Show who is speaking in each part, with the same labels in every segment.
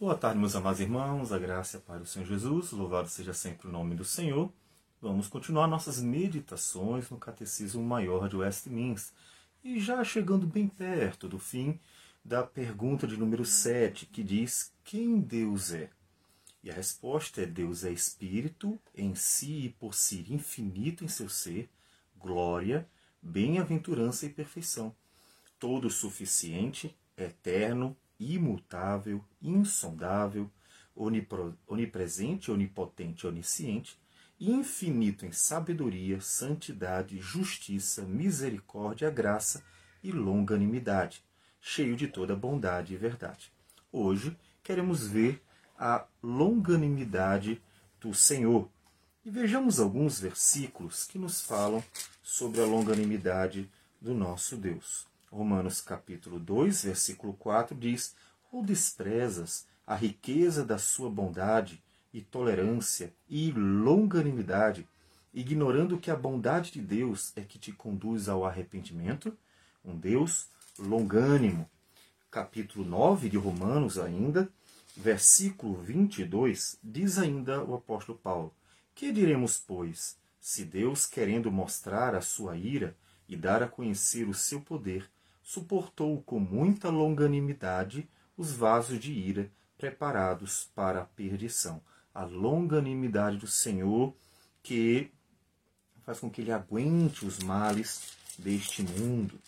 Speaker 1: Boa tarde, meus amados irmãos, a graça e a paz do Senhor Jesus, louvado seja sempre o nome do Senhor. Vamos continuar nossas meditações no Catecismo Maior de Westminster. E já chegando bem perto do fim da pergunta de número 7, que diz: Quem Deus é? E a resposta é: Deus é Espírito, em si e por si infinito em seu ser, glória, bem-aventurança e perfeição, todo suficiente, eterno, imutável, insondável, onipresente, onipotente, onisciente, infinito em sabedoria, santidade, justiça, misericórdia, graça e longanimidade, cheio de toda bondade e verdade. Hoje queremos ver a longanimidade do Senhor. E vejamos alguns versículos que nos falam sobre a longanimidade do nosso Deus. Romanos capítulo 2, versículo 4 diz: Ou desprezas a riqueza da sua bondade e tolerância e longanimidade, ignorando que a bondade de Deus é que te conduz ao arrependimento? Um Deus longânimo. Capítulo 9 de Romanos ainda, versículo 22, diz ainda o apóstolo Paulo: Que diremos, pois, se Deus, querendo mostrar a sua ira e dar a conhecer o seu poder, suportou com muita longanimidade os vasos de ira preparados para a perdição. A longanimidade do Senhor que faz com que ele aguente os males deste mundo.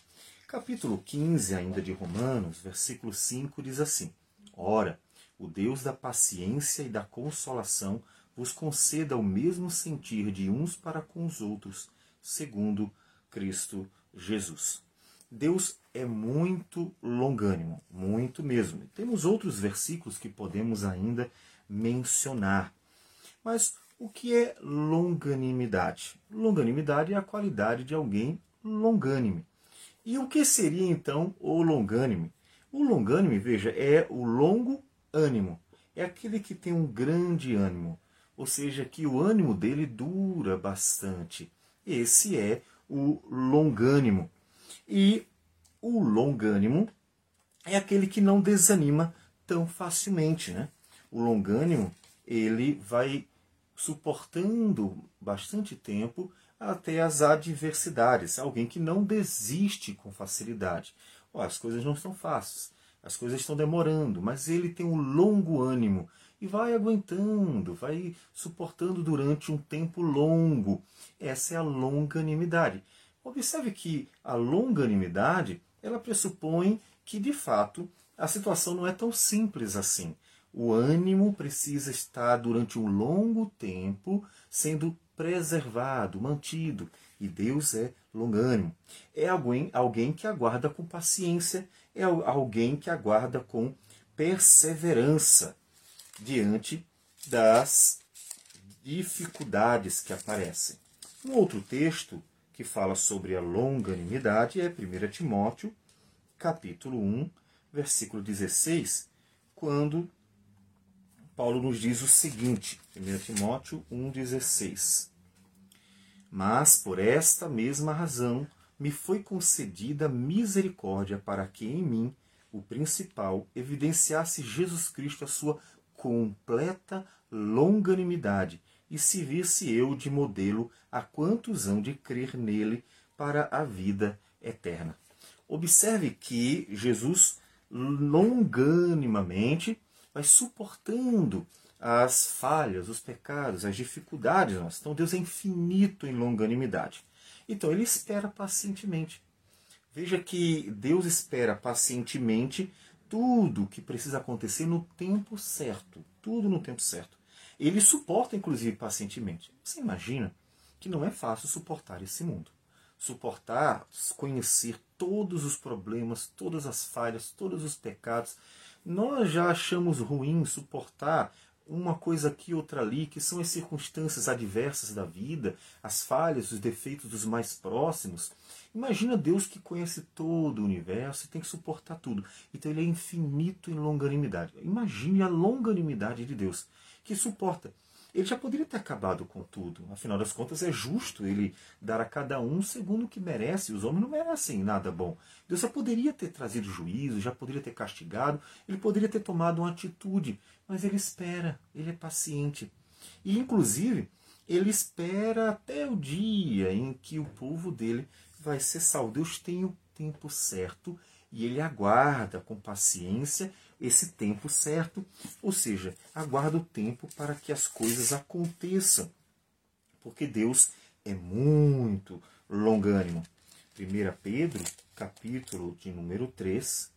Speaker 1: Capítulo 15, ainda de Romanos, versículo 5 diz assim: Ora, o Deus da paciência e da consolação vos conceda o mesmo sentir de uns para com os outros, segundo Cristo Jesus. Deus é muito longânimo, muito mesmo. Temos outros versículos que podemos ainda mencionar. Mas o que é longanimidade? Longanimidade é a qualidade de alguém longânime. E o que seria então o longânime? O longânime, veja, é o longo ânimo. É aquele que tem um grande ânimo, ou seja, que o ânimo dele dura bastante. Esse é o longânimo. E o longânimo é aquele que não desanima tão facilmente, né? O longânimo, ele vai suportando bastante tempo até as adversidades. Alguém que não desiste com facilidade. Oh, as coisas não estão fáceis, as coisas estão demorando, mas ele tem um longo ânimo e vai aguentando, vai suportando durante um tempo longo. Essa é a longanimidade. Observe que a longanimidade ela pressupõe que, de fato, a situação não é tão simples assim. O ânimo precisa estar durante um longo tempo sendo preservado, mantido. E Deus é longânimo. É alguém, alguém que aguarda com paciência, é alguém que aguarda com perseverança diante das dificuldades que aparecem. Um outro texto que fala sobre a longanimidade é 1 Timóteo, capítulo 1, versículo 16, quando Paulo nos diz o seguinte, 1 Timóteo 1,16. Mas por esta mesma razão me foi concedida misericórdia para que em mim, o principal, evidenciasse Jesus Cristo a sua completa longanimidade, e se visse eu de modelo a quantos hão de crer nele para a vida eterna. Observe que Jesus longanimamente vai suportando as falhas, os pecados, as dificuldades nossas. Então Deus é infinito em longanimidade. Então ele espera pacientemente. Veja que Deus espera pacientemente tudo que precisa acontecer no tempo certo. Tudo no tempo certo. Ele suporta, inclusive, pacientemente. Você imagina que não é fácil suportar esse mundo. Suportar, conhecer todos os problemas, todas as falhas, todos os pecados. Nós já achamos ruim suportar uma coisa aqui, outra ali, que são as circunstâncias adversas da vida, as falhas, os defeitos dos mais próximos. Imagina Deus que conhece todo o universo e tem que suportar tudo. Então ele é infinito em longanimidade. Imagine a longanimidade de Deus que suporta. ele já poderia ter acabado com tudo. Afinal das contas, é justo ele dar a cada um segundo o que merece. Os homens não merecem nada bom. Deus já poderia ter trazido juízo, já poderia ter castigado, ele poderia ter tomado uma atitude, mas ele espera, ele é paciente. E, inclusive, ele espera até o dia em que o povo dele vai ser salvo. Deus tem o tempo certo e ele aguarda com paciência esse tempo certo, ou seja, aguarda o tempo para que as coisas aconteçam. Porque Deus é muito longânimo. 1 Pedro, capítulo de número 3,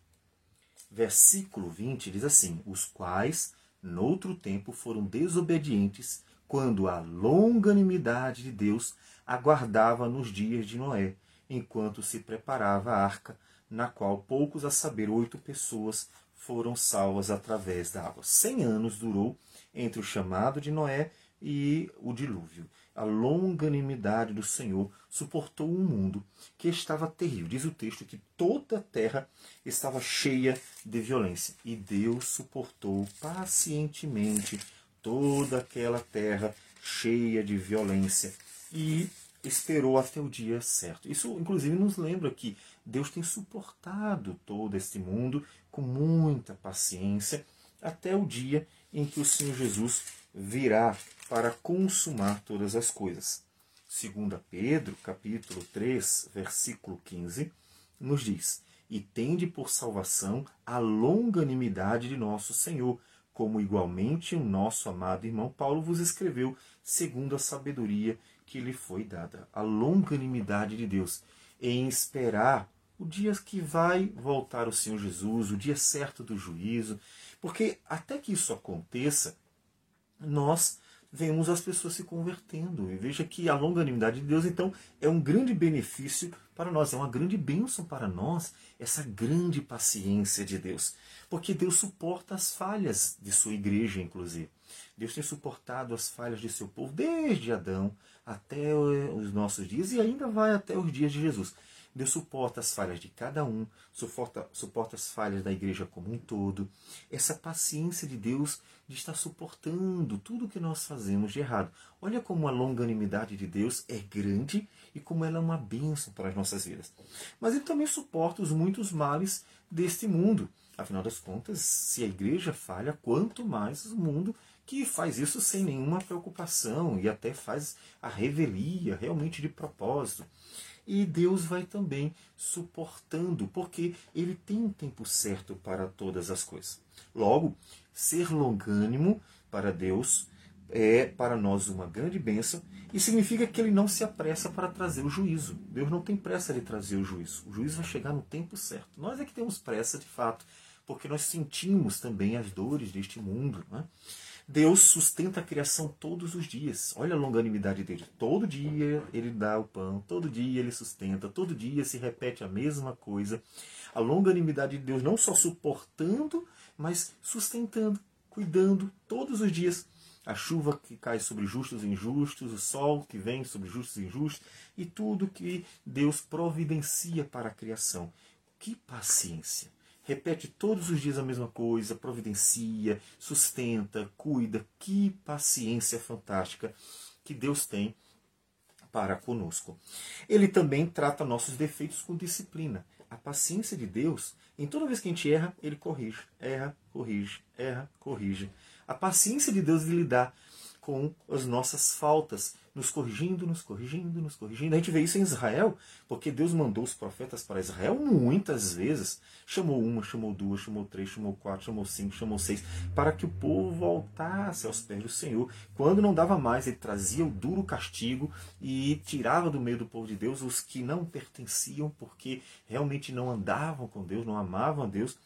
Speaker 1: versículo 20, diz assim: Os quais, noutro tempo, foram desobedientes, quando a longanimidade de Deus aguardava nos dias de Noé, enquanto se preparava a arca, na qual poucos, a saber, oito pessoas, foram salvas através da água. Cem anos durou entre o chamado de Noé e o dilúvio. A longanimidade do Senhor suportou um mundo que estava terrível. Diz o texto que toda a terra estava cheia de violência. E Deus suportou pacientemente toda aquela terra cheia de violência. E esperou até o dia certo. Isso, inclusive, nos lembra que Deus tem suportado todo este mundo com muita paciência até o dia em que o Senhor Jesus virá para consumar todas as coisas. Segunda Pedro, capítulo 3, versículo 15, nos diz: "E tende por salvação a longanimidade de nosso Senhor, como igualmente o nosso amado irmão Paulo vos escreveu, segundo a sabedoria que lhe foi dada, a longanimidade de Deus, em esperar o dia que vai voltar o Senhor Jesus, o dia certo do juízo, porque até que isso aconteça, nós vemos as pessoas se convertendo. E veja que a longanimidade de Deus, então, é um grande benefício para nós, é uma grande bênção para nós, essa grande paciência de Deus. Porque Deus suporta as falhas de sua igreja, inclusive. Deus tem suportado as falhas de seu povo desde Adão até os nossos dias e ainda vai até os dias de Jesus. Deus suporta as falhas de cada um, suporta, suporta as falhas da igreja como um todo. Essa paciência de Deus de estar suportando tudo que nós fazemos de errado. Olha como a longanimidade de Deus é grande e como ela é uma bênção para as nossas vidas. Mas ele também suporta os muitos males deste mundo. Afinal das contas, se a igreja falha, quanto mais o mundo que faz isso sem nenhuma preocupação e até faz a revelia realmente de propósito. E Deus vai também suportando, porque Ele tem um tempo certo para todas as coisas. Logo, ser longânimo para Deus é para nós uma grande bênção e significa que ele não se apressa para trazer o juízo. Deus não tem pressa de trazer o juízo. O juízo vai chegar no tempo certo. Nós é que temos pressa de fato, porque nós sentimos também as dores deste mundo. Né? Deus sustenta a criação todos os dias. Olha a longanimidade dele. Todo dia ele dá o pão, todo dia ele sustenta, todo dia se repete a mesma coisa. A longanimidade de Deus não só suportando, mas sustentando, cuidando todos os dias. A chuva que cai sobre justos e injustos, o sol que vem sobre justos e injustos, e tudo que Deus providencia para a criação. Que paciência! Repete todos os dias a mesma coisa, providencia, sustenta, cuida. Que paciência fantástica que Deus tem para conosco. Ele também trata nossos defeitos com disciplina. A paciência de Deus, em toda vez que a gente erra, ele corrige, erra, corrige, erra, corrige. A paciência de Deus de lidar com as nossas faltas, nos corrigindo, nos corrigindo, nos corrigindo. A gente vê isso em Israel, porque Deus mandou os profetas para Israel muitas vezes. Chamou uma, chamou duas, chamou três, chamou quatro, chamou cinco, chamou seis, para que o povo voltasse aos pés do Senhor. Quando não dava mais, ele trazia o duro castigo e tirava do meio do povo de Deus os que não pertenciam, porque realmente não andavam com Deus, não amavam a Deus.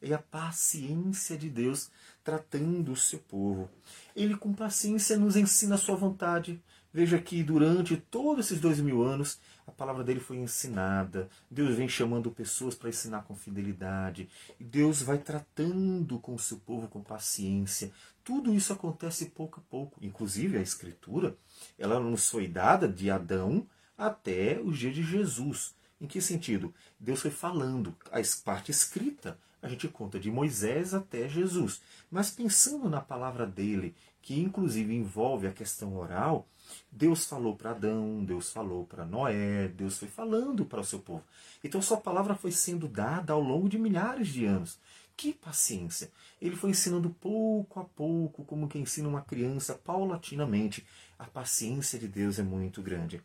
Speaker 1: E a paciência de Deus tratando o seu povo. Ele, com paciência, nos ensina a sua vontade. Veja que durante todos esses dois mil anos, a palavra dele foi ensinada. Deus vem chamando pessoas para ensinar com fidelidade. E Deus vai tratando com o seu povo com paciência. Tudo isso acontece pouco a pouco. Inclusive, a Escritura, ela nos foi dada de Adão até os dias de Jesus. Em que sentido? Deus foi falando. A parte escrita a gente conta de Moisés até Jesus. Mas pensando na palavra dele, que inclusive envolve a questão oral, Deus falou para Adão, Deus falou para Noé, Deus foi falando para o seu povo. Então sua palavra foi sendo dada ao longo de milhares de anos. Que paciência! Ele foi ensinando pouco a pouco, como quem ensina uma criança, paulatinamente. A paciência de Deus é muito grande.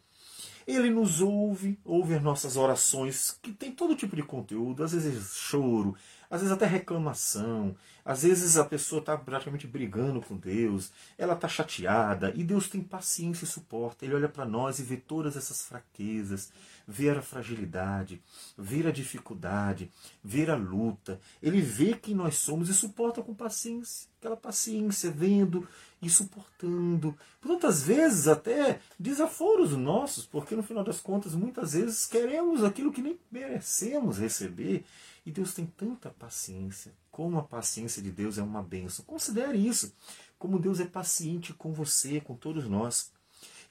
Speaker 1: Ele nos ouve, ouve as nossas orações, que tem todo tipo de conteúdo, às vezes choro, às vezes até reclamação, às vezes a pessoa está praticamente brigando com Deus, ela está chateada, e Deus tem paciência e suporta. Ele olha para nós e vê todas essas fraquezas, vê a fragilidade, vê a dificuldade, vê a luta. Ele vê quem nós somos e suporta com paciência. Aquela paciência, vendo e suportando. Por outras vezes, até desaforos nossos, porque no final das contas, muitas vezes queremos aquilo que nem merecemos receber e Deus tem tanta paciência. Como a paciência de Deus é uma benção. Considere isso. Como Deus é paciente com você, com todos nós.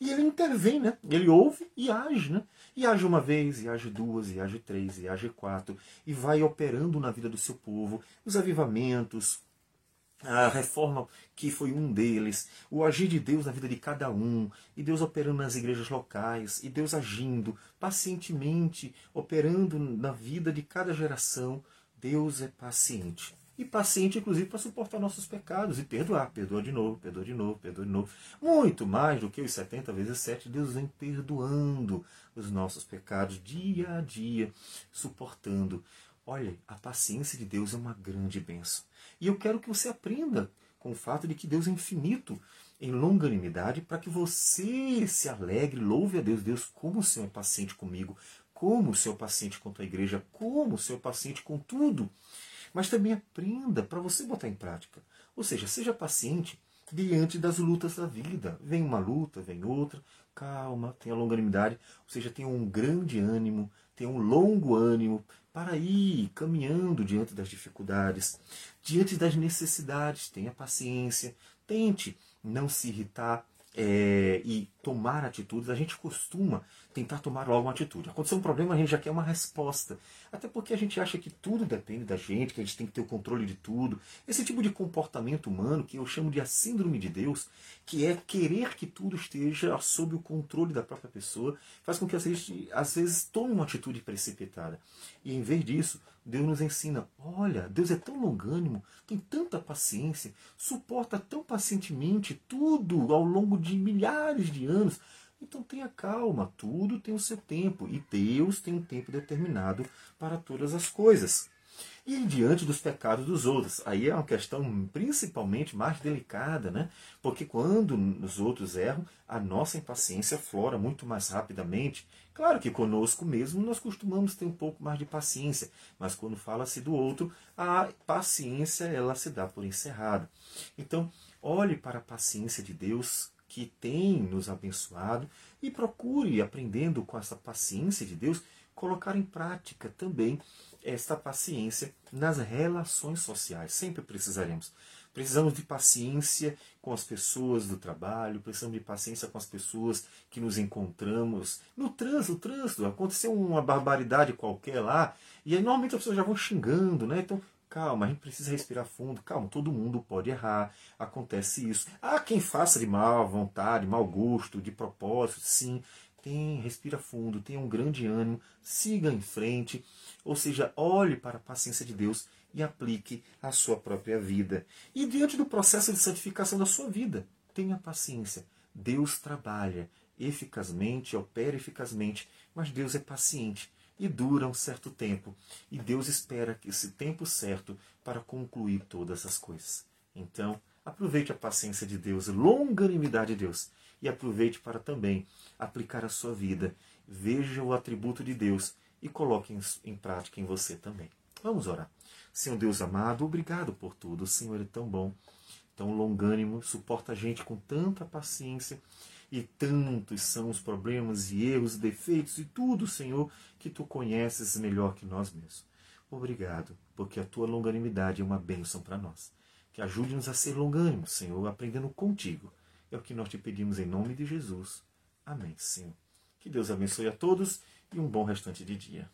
Speaker 1: E ele intervém, né? Ele ouve e age, né? E age uma vez, e age duas, e age três, e age quatro, e vai operando na vida do seu povo os avivamentos, a reforma que foi um deles, o agir de Deus na vida de cada um, e Deus operando nas igrejas locais, e Deus agindo pacientemente, operando na vida de cada geração. Deus é paciente. E paciente, inclusive, para suportar nossos pecados e perdoar. Perdoa de novo, perdoa de novo, perdoa de novo. Muito mais do que os 70 vezes 7, Deus vem perdoando os nossos pecados dia a dia, suportando. Olha, a paciência de Deus é uma grande benção. E eu quero que você aprenda com o fato de que Deus é infinito em longanimidade para que você se alegre, louve a Deus. Deus, como o Senhor é paciente comigo, como o Senhor é paciente com a tua igreja, como o Senhor é paciente com tudo. Mas também aprenda para você botar em prática. Ou seja, seja paciente diante das lutas da vida. Vem uma luta, vem outra, calma, tenha longanimidade, ou seja, tenha um grande ânimo, tenha um longo ânimo para ir caminhando diante das dificuldades, diante das necessidades. Tenha paciência, tente não se irritar é, e tomar atitudes. A gente costuma tentar tomar logo uma atitude. Aconteceu um problema, a gente já quer uma resposta. Até porque a gente acha que tudo depende da gente, que a gente tem que ter o controle de tudo. Esse tipo de comportamento humano, que eu chamo de a síndrome de Deus, que é querer que tudo esteja sob o controle da própria pessoa, faz com que a gente, às vezes, tome uma atitude precipitada. E em vez disso, Deus nos ensina: olha, Deus é tão longânimo, tem tanta paciência, suporta tão pacientemente tudo ao longo de milhares de anos então tenha calma, tudo tem o seu tempo e Deus tem um tempo determinado para todas as coisas. E diante dos pecados dos outros, aí é uma questão principalmente mais delicada, né? Porque quando os outros erram, a nossa impaciência flora muito mais rapidamente. Claro que conosco mesmo nós costumamos ter um pouco mais de paciência, mas quando fala-se do outro, a paciência ela se dá por encerrada. Então, olhe para a paciência de Deus que tem nos abençoado e procure, aprendendo com essa paciência de Deus, colocar em prática também esta paciência nas relações sociais. Sempre precisaremos. Precisamos de paciência com as pessoas do trabalho, precisamos de paciência com as pessoas que nos encontramos no trânsito. trânsito aconteceu uma barbaridade qualquer lá, e aí normalmente as pessoas já vão xingando, né? Então, Calma, a gente precisa respirar fundo. Calma, todo mundo pode errar. Acontece isso. Há quem faça de má vontade, mau gosto, de propósito, sim. Tem, respira fundo, tenha um grande ânimo, siga em frente. Ou seja, olhe para a paciência de Deus e aplique a sua própria vida. E diante do processo de santificação da sua vida, tenha paciência. Deus trabalha eficazmente, opera eficazmente, mas Deus é paciente e dura um certo tempo, e Deus espera esse tempo certo para concluir todas as coisas. Então, aproveite a paciência de Deus, longanimidade de Deus, e aproveite para também aplicar a sua vida. Veja o atributo de Deus e coloque em prática em você também. Vamos orar. Senhor Deus amado, obrigado por tudo. O Senhor é tão bom, tão longânimo, suporta a gente com tanta paciência e tantos são os problemas e erros, defeitos e tudo, Senhor, que tu conheces melhor que nós mesmos. Obrigado, porque a tua longanimidade é uma bênção para nós. Que ajude-nos a ser longânimos, Senhor, aprendendo contigo. É o que nós te pedimos em nome de Jesus. Amém, Senhor. Que Deus abençoe a todos e um bom restante de dia.